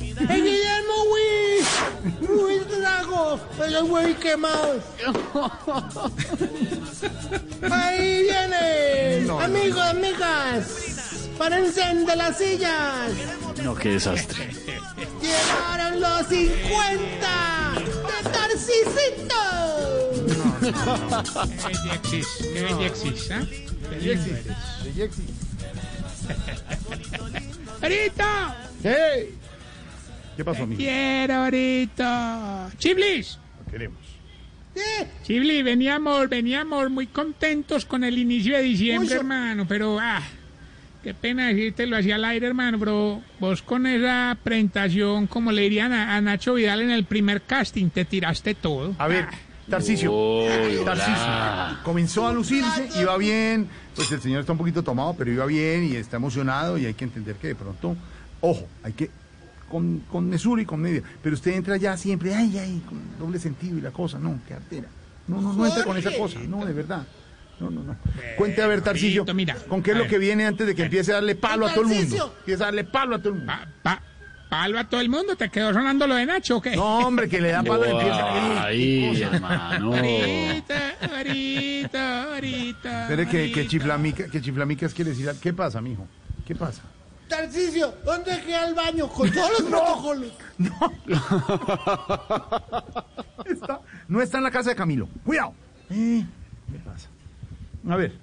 ¡Hey, Guillermo Luis! ¡Luis Drago! ¡El güey quemado! ¡Ahí viene! Amigos, amigas, párense de las sillas. No, qué desastre. Llegaron los 50 de Tarcisito. Qué bellexis, qué bellexis. Qué eres. ¿Qué pasó, amigo? quiero ahorita. Chiblis, Queremos. ¿Qué? Chiblis, veníamos, veníamos muy contentos con el inicio de diciembre, hermano, pero ah, qué pena decírtelo así al aire, hermano, pero vos con esa presentación, como le dirían a, a Nacho Vidal en el primer casting, te tiraste todo. A ver, Tarcicio. Uy, hola. Tarcicio. Comenzó a lucirse, iba bien. Pues el señor está un poquito tomado, pero iba bien y está emocionado y hay que entender que de pronto, ojo, hay que con, con mesura y con medida. Pero usted entra ya siempre, ay, ay, con doble sentido y la cosa, no, qué artera. No, no, no entra con esa cosa, no, de verdad. No, no, no. Cuente a ver, mira. ¿con qué es lo que viene antes de que empiece a darle palo a todo el mundo? Empiece a darle palo a todo el mundo. Pa, pa- palo a todo el mundo, ¿te quedó sonando lo de Nacho o qué? No, hombre, que le da palo y empieza. Ahí, hermano. Ahorita, ahorita, ahorita. Espere que, que que chiflamicas quiere decir. ¿qué pasa, mijo? ¿Qué pasa? Tarcisio, ¿dónde queda el baño? Con todos los protocolos. Está- no está en la casa de Camilo. Cuidado. Eh, ¿Qué pasa? A ver,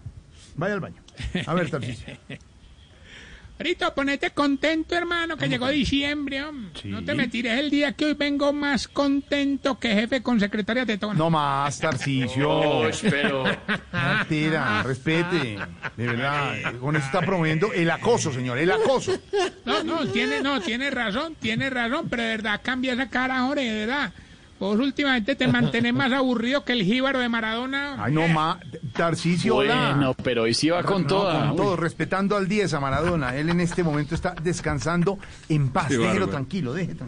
vaya al baño. A ver, Tarcisio. Ahorita ponete contento, hermano, que llegó diciembre, hombre. Sí. No te me tires el día que hoy vengo más contento que jefe con secretaria de tono. No más, pero. No, tira, respete. De verdad, con eso está promoviendo el acoso, señor, el acoso. No, no, tiene, no, tiene razón, tiene razón, pero de verdad cambia esa cara, Jorge, de verdad. Vos últimamente te mantienes más aburrido que el jíbaro de Maradona. Ay, no más. Tarcisio, hola. Bueno, pero hoy sí va con No, toda. con todo, respetando al 10 a Maradona. Él en este momento está descansando en paz. Déjelo bárbaro. tranquilo, déjelo.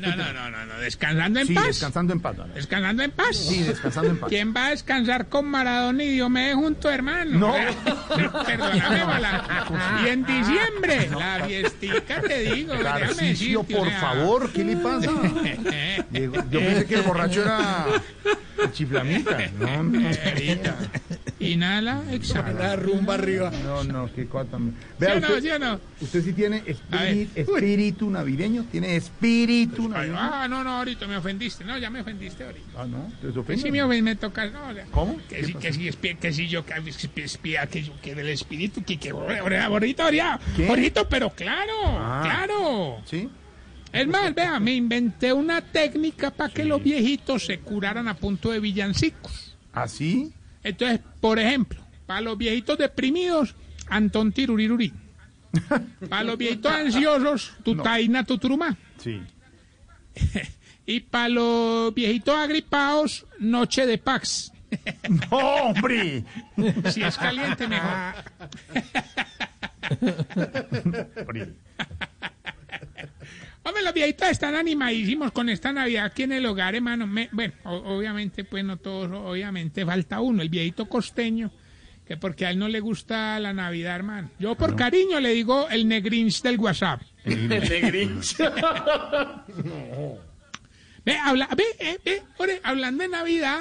No, no, no, no, no, descansando en Sí, paz. descansando en paz. no, no. Descansando en paz. Sí, descansando en paz. ¿Quién va a descansar con Maradona y Dios me dé junto, hermano? No. Perdóname, Bala. Y en diciembre, la fiestica, te digo. déjame Tarcisio, decirte, o por favor, ¿qué le pasa? Yo pensé que el borracho era el chiflamita. No, no, Ahorita. Inhala, exhala. rumba arriba. no, no, qué cosa. ¿Sí Vea, o no, usted, sí no? usted sí tiene espíritu, espíritu navideño, tiene espíritu navideño. Ah, no, no, ahorita me ofendiste. No, ya me ofendiste ahorita. Ah, no, te ofende? si me, me tocas, no, o sea, ¿Cómo? Que ¿Qué si, pasó? que si, espi- que si yo, que espía, que yo, que del espíritu, que, que, ahorita, ahorita, ahorita, pero claro, Ah. claro. ¿Sí? Es más, vea, me inventé una técnica para que los viejitos se curaran a punto de villancicos. ¿Así? Entonces, por ejemplo, para los viejitos deprimidos, Antón Tiruriruri. Para los viejitos ansiosos, Tutaina Tuturumá. Sí. Y para los viejitos agripados, Noche de Pax. ¡No, hombre! Si es caliente, mejor. Hombre. Los viejitos están animadísimos con esta Navidad aquí en el hogar, hermano. Me- bueno, o- obviamente, pues no todos, obviamente falta uno, el viejito costeño, que porque a él no le gusta la Navidad, hermano. Yo por cariño le digo el negrinch del WhatsApp. Ve, habla, ve, eh, ve, ore, hablando de Navidad,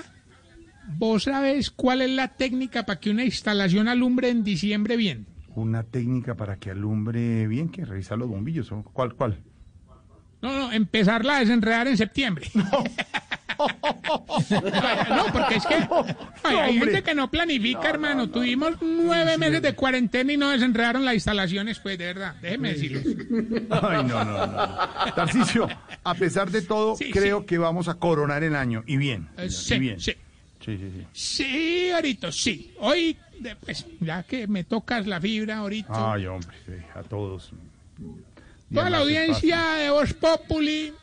¿vos sabés cuál es la técnica para que una instalación alumbre en diciembre bien? Una técnica para que alumbre bien, que revisar los bombillos. ¿o? ¿Cuál, cuál? Empezarla a desenredar en septiembre. No, porque es que ay, hay gente que no planifica, hermano. Tuvimos nueve meses de cuarentena y no desenredaron las instalaciones, pues, de verdad. Déjeme decirles. Ay, no, no, no. Tarcicio, a pesar de todo, Sí, creo sí. que vamos a coronar el año. Y bien. Eh, señor, y Sí, bien. sí. Sí, sí, sí. Sí, ahorita, sí. Hoy, pues, ya que me tocas la fibra ahorita. Ay, hombre, sí, a todos. Toda la audiencia de Voz Populi,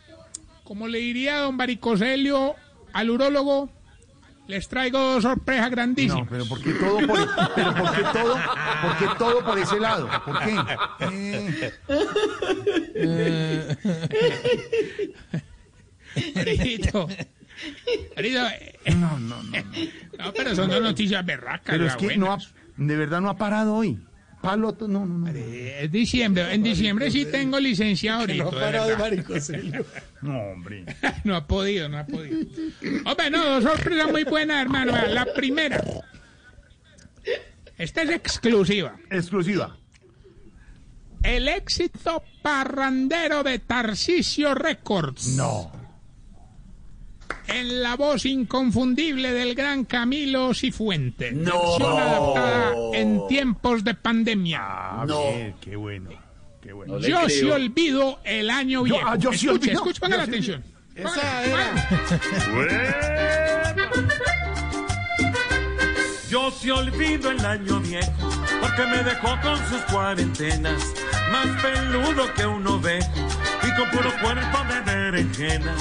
como le diría don Baricoselio al urólogo, les traigo dos sorpresas grandísimas. No, pero ¿por qué todo por, pero ¿por qué todo, por qué todo por ese lado? ¿Por qué? Eh, Marito. Marito, eh, no, no, no, no. no, pero son dos noticias berracas. Pero es que no ha, de verdad no ha parado hoy. Palo, to- no, no, no. Eh, Es diciembre. En diciembre sí tengo licenciado ahorita. de verdad. No, hombre. No ha podido, no ha podido. Hombre, no, dos sorpresas muy buenas, hermano. La primera. Esta es exclusiva. Exclusiva. El éxito parrandero de Tarcisio Records. No. En la voz inconfundible del gran Camilo Cifuentes. Versión adaptada en tiempos de pandemia. A ver, qué bueno. Qué bueno. No Yo sí olvido el año Yo- viejo. ah, yo sí escuche, olvido. escuche, ponga la sí atención. Esa era. Yo sí olvido el año viejo, porque me dejó con sus cuarentenas, más peludo que un ovejo y con puro cuerpo de berenjena.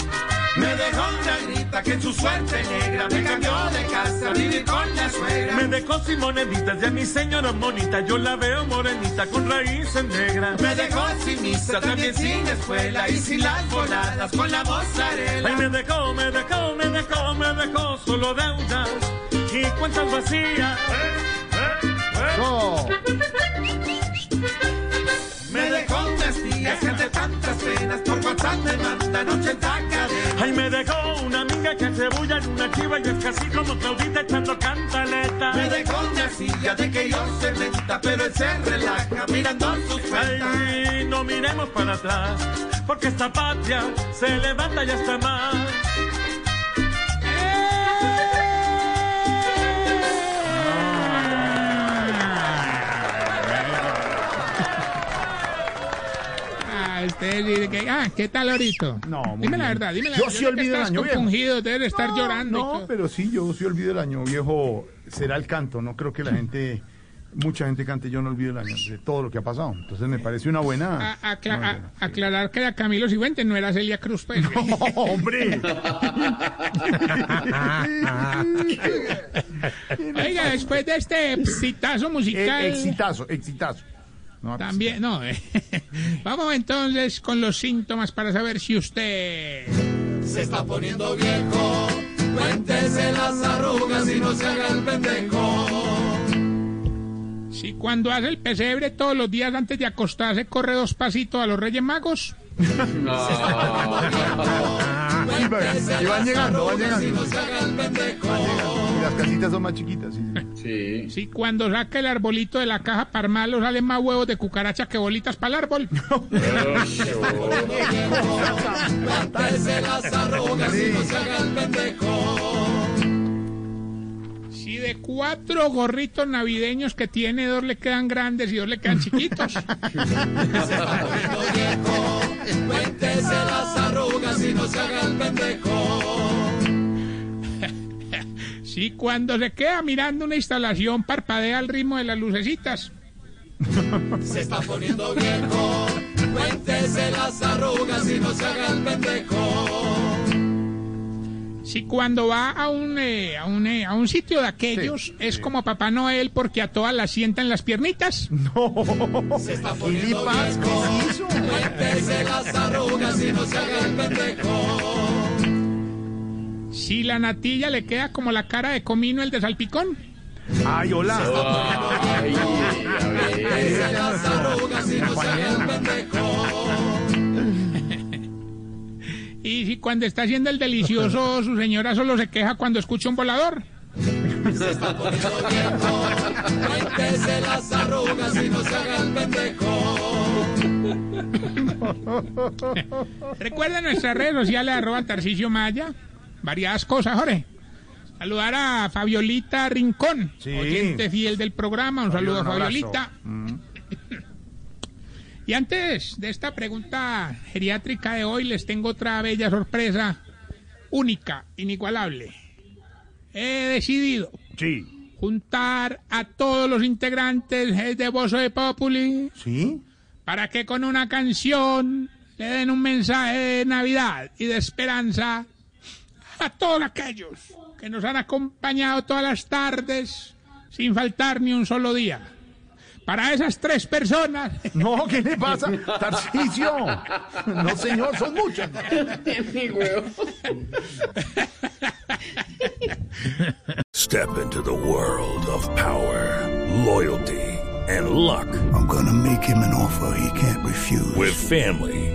Me dejó una grita que en su suerte negra me cambió de casa a vivir con la suegra. Me dejó sin moneditas y a mi señora bonita yo la veo morenita con raíces negras. Me dejó sin misa, también sin escuela y sin las voladas con la mozzarella. Ay, me dejó, me dejó, me dejó, me dejó solo deudas y cuentas vacías. No. Que ante tantas penas por WhatsApp me mandan 80 cadenas. Ay, me dejó una amiga que se bulla en una chiva y es casi como Claudita echando cantaleta. Me dejó una silla de que yo se menta, pero él se relaja mirando sus cuentas. Ay, no miremos para atrás, porque esta patria se levanta y hasta más. Ah, que, ah, ¿qué tal ahorita? No, muy Dime la verdad, dime la Yo verdad. sí olvido el año viejo. compungido, debes de estar llorando. y No, pero sí, yo sí olvido el año viejo. Será el canto. No creo que la gente, mucha gente cante. Yo no olvido el año de todo lo que ha pasado. Entonces me parece una buena. A- acla- a- aclarar que era Camilo Cifuentes, no era Celia Cruz. pues. ¡Oh, hombre! Oiga, después de este exitazo musical. Eh, exitazo, exitazo. No, También, no. eh. Vamos entonces con los síntomas para saber si usted. Se está poniendo viejo, cuéntese las arrugas y no se haga el pendejo. Si cuando hace el pesebre todos los días antes de acostarse corre dos pasitos a los Reyes Magos. Y va- y van llegando, van llegando. Y las casitas son más chiquitas. sí, sí. Cuando saca el arbolito de la caja para armarlo salen más huevos de cucaracha que bolitas para el árbol. Si de cuatro gorritos navideños que tiene, dos le quedan grandes y dos le quedan chiquitos. Si cuando se queda mirando una instalación parpadea al ritmo de las lucecitas. Se está poniendo viejo, cuéntese las arrugas y no se haga el pendejo. Si cuando va a un, eh, a un, eh, a un sitio de aquellos es como Papá Noel porque a todas las sienta en las piernitas. Se está ¿Qué le poniendo viejo, cuéntese las arrugas y no se haga el pendejo. Si la natilla le queda como la cara de comino el de salpicón. Ay, hola. Ay, y no se haga el pendejo. Y si cuando está haciendo el delicioso su señora solo se queja cuando escucha un volador. Se está poniendo viejo, las arrugas y no se haga el pendejo. Recuerda nuestras redes sociales arroba Tarcicio Maya. Variadas cosas, Jorge. Saludar a Fabiolita Rincón, Sí. oyente fiel del programa. Un saludo a Un. Fabiolita. Y antes de esta pregunta geriátrica de hoy, les tengo otra bella sorpresa, única, inigualable. He decidido Sí. juntar a todos los integrantes de Voz de Populi ¿Sí? para que con una canción le den un mensaje de Navidad y de esperanza a todos aquellos que nos han acompañado todas las tardes sin faltar ni un solo día. Para esas tres personas. No, ¿qué le pasa? Tarcicio. No, señor, son muchas. Step into the world of power, loyalty, and luck. I'm gonna make him an offer he can't refuse. With family,